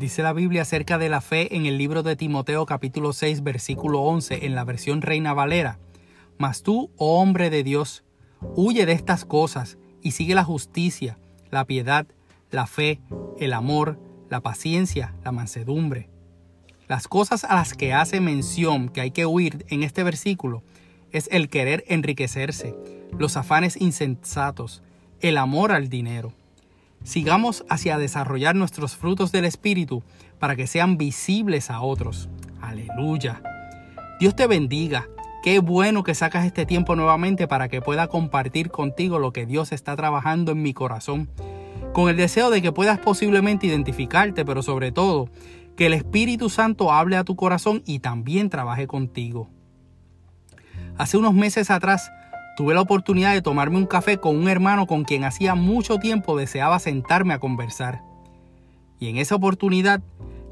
Dice la Biblia acerca de la fe en el libro de Timoteo capítulo 6 versículo 11 en la versión Reina Valera. Mas tú, oh hombre de Dios, huye de estas cosas y sigue la justicia, la piedad, la fe, el amor, la paciencia, la mansedumbre. Las cosas a las que hace mención que hay que huir en este versículo es el querer enriquecerse, los afanes insensatos, el amor al dinero. Sigamos hacia desarrollar nuestros frutos del Espíritu para que sean visibles a otros. Aleluya. Dios te bendiga. Qué bueno que sacas este tiempo nuevamente para que pueda compartir contigo lo que Dios está trabajando en mi corazón con el deseo de que puedas posiblemente identificarte, pero sobre todo que el Espíritu Santo hable a tu corazón y también trabaje contigo. Hace unos meses atrás tuve la oportunidad de tomarme un café con un hermano con quien hacía mucho tiempo deseaba sentarme a conversar. Y en esa oportunidad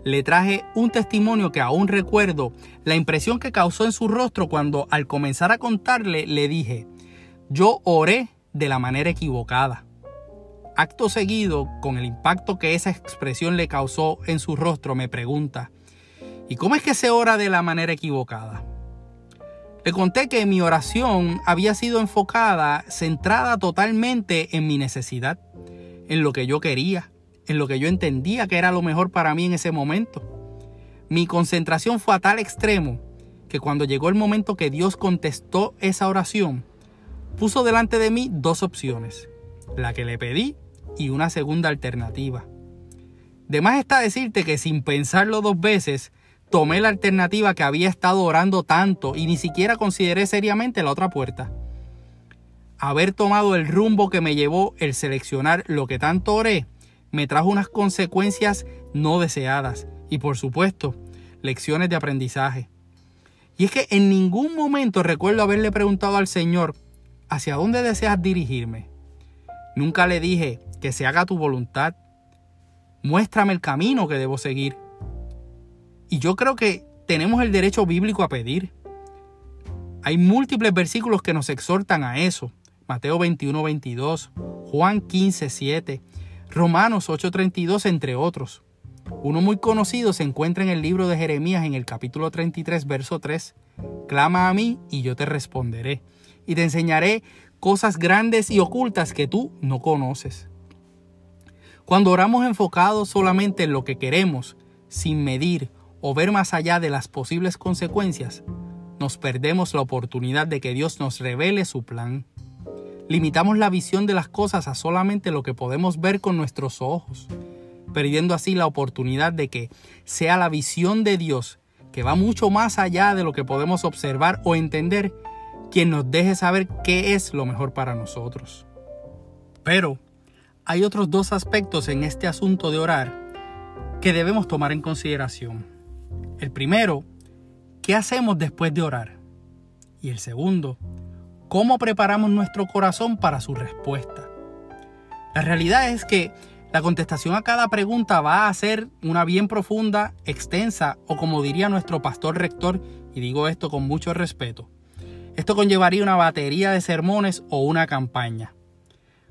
le traje un testimonio que aún recuerdo la impresión que causó en su rostro cuando al comenzar a contarle le dije, yo oré de la manera equivocada. Acto seguido, con el impacto que esa expresión le causó en su rostro, me pregunta, ¿y cómo es que se ora de la manera equivocada? Le conté que mi oración había sido enfocada, centrada totalmente en mi necesidad, en lo que yo quería, en lo que yo entendía que era lo mejor para mí en ese momento. Mi concentración fue a tal extremo que cuando llegó el momento que Dios contestó esa oración, puso delante de mí dos opciones, la que le pedí y una segunda alternativa. De más está decirte que sin pensarlo dos veces, tomé la alternativa que había estado orando tanto y ni siquiera consideré seriamente la otra puerta. Haber tomado el rumbo que me llevó el seleccionar lo que tanto oré me trajo unas consecuencias no deseadas y por supuesto lecciones de aprendizaje. Y es que en ningún momento recuerdo haberle preguntado al Señor, ¿hacia dónde deseas dirigirme? Nunca le dije, que se haga tu voluntad. Muéstrame el camino que debo seguir. Y yo creo que tenemos el derecho bíblico a pedir. Hay múltiples versículos que nos exhortan a eso. Mateo 21, 22, Juan 15, 7, Romanos 8, 32, entre otros. Uno muy conocido se encuentra en el libro de Jeremías en el capítulo 33, verso 3. Clama a mí y yo te responderé, y te enseñaré cosas grandes y ocultas que tú no conoces. Cuando oramos enfocados solamente en lo que queremos, sin medir o ver más allá de las posibles consecuencias, nos perdemos la oportunidad de que Dios nos revele su plan. Limitamos la visión de las cosas a solamente lo que podemos ver con nuestros ojos, perdiendo así la oportunidad de que sea la visión de Dios, que va mucho más allá de lo que podemos observar o entender, quien nos deje saber qué es lo mejor para nosotros. Pero, hay otros dos aspectos en este asunto de orar que debemos tomar en consideración. El primero, ¿qué hacemos después de orar? Y el segundo, ¿cómo preparamos nuestro corazón para su respuesta? La realidad es que la contestación a cada pregunta va a ser una bien profunda, extensa o como diría nuestro pastor rector, y digo esto con mucho respeto, esto conllevaría una batería de sermones o una campaña.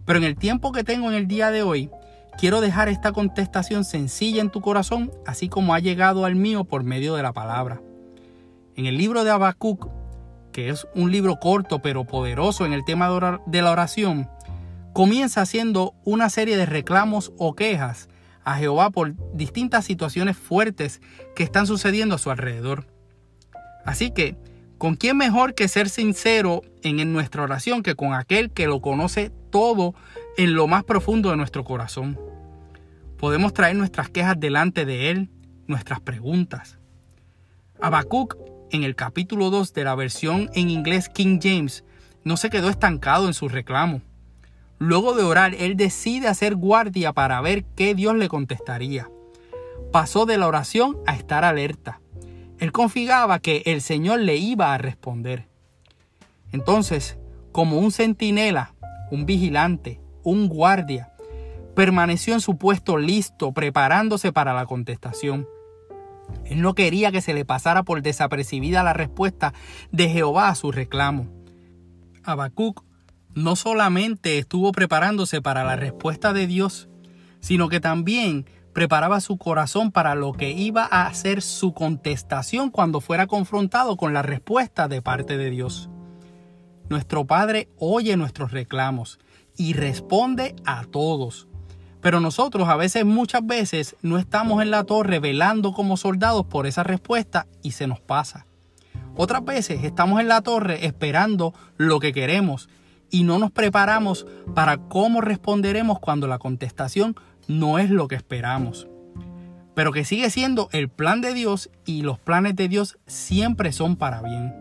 Pero en el tiempo que tengo en el día de hoy, quiero dejar esta contestación sencilla en tu corazón, así como ha llegado al mío por medio de la palabra. En el libro de Habacuc, que es un libro corto pero poderoso en el tema de la oración, comienza haciendo una serie de reclamos o quejas a Jehová por distintas situaciones fuertes que están sucediendo a su alrededor. Así que, ¿con quién mejor que ser sincero en nuestra oración que con aquel que lo conoce todo en lo más profundo de nuestro corazón. Podemos traer nuestras quejas delante de Él, nuestras preguntas. Habacuc, en el capítulo 2 de la versión en inglés King James, no se quedó estancado en su reclamo. Luego de orar, él decide hacer guardia para ver qué Dios le contestaría. Pasó de la oración a estar alerta. Él confiaba que el Señor le iba a responder. Entonces, como un centinela, un vigilante, un guardia, permaneció en su puesto listo, preparándose para la contestación. Él no quería que se le pasara por desapercibida la respuesta de Jehová a su reclamo. Habacuc no solamente estuvo preparándose para la respuesta de Dios, sino que también preparaba su corazón para lo que iba a ser su contestación cuando fuera confrontado con la respuesta de parte de Dios. Nuestro Padre oye nuestros reclamos y responde a todos. Pero nosotros a veces, muchas veces, no estamos en la torre velando como soldados por esa respuesta y se nos pasa. Otras veces estamos en la torre esperando lo que queremos y no nos preparamos para cómo responderemos cuando la contestación no es lo que esperamos. Pero que sigue siendo el plan de Dios y los planes de Dios siempre son para bien.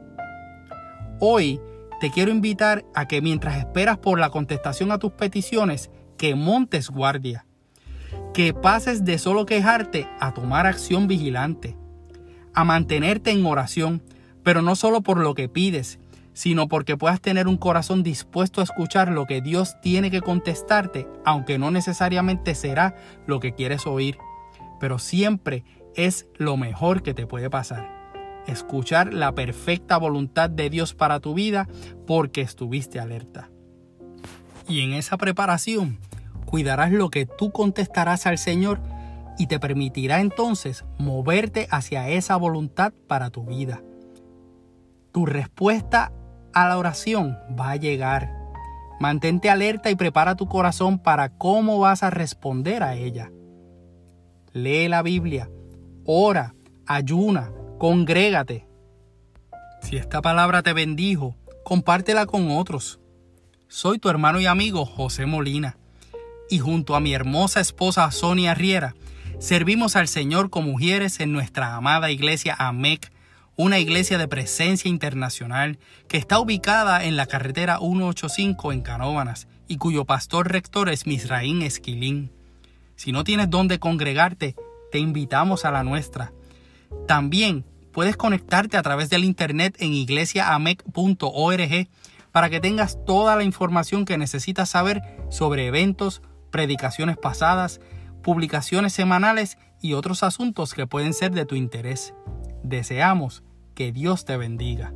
Hoy te quiero invitar a que mientras esperas por la contestación a tus peticiones, que montes guardia. Que pases de solo quejarte a tomar acción vigilante. A mantenerte en oración, pero no solo por lo que pides, sino porque puedas tener un corazón dispuesto a escuchar lo que Dios tiene que contestarte, aunque no necesariamente será lo que quieres oír, pero siempre es lo mejor que te puede pasar. Escuchar la perfecta voluntad de Dios para tu vida porque estuviste alerta. Y en esa preparación cuidarás lo que tú contestarás al Señor y te permitirá entonces moverte hacia esa voluntad para tu vida. Tu respuesta a la oración va a llegar. Mantente alerta y prepara tu corazón para cómo vas a responder a ella. Lee la Biblia, ora, ayuna, congrégate. Si esta palabra te bendijo, compártela con otros. Soy tu hermano y amigo José Molina, y junto a mi hermosa esposa Sonia Riera, servimos al Señor con mujeres en nuestra amada iglesia AMEC una iglesia de presencia internacional que está ubicada en la carretera 185 en Canóvanas y cuyo pastor rector es Misraín Esquilín. Si no tienes dónde congregarte, te invitamos a la nuestra. También puedes conectarte a través del internet en iglesiaamec.org para que tengas toda la información que necesitas saber sobre eventos, predicaciones pasadas, publicaciones semanales y otros asuntos que pueden ser de tu interés. Deseamos que Dios te bendiga.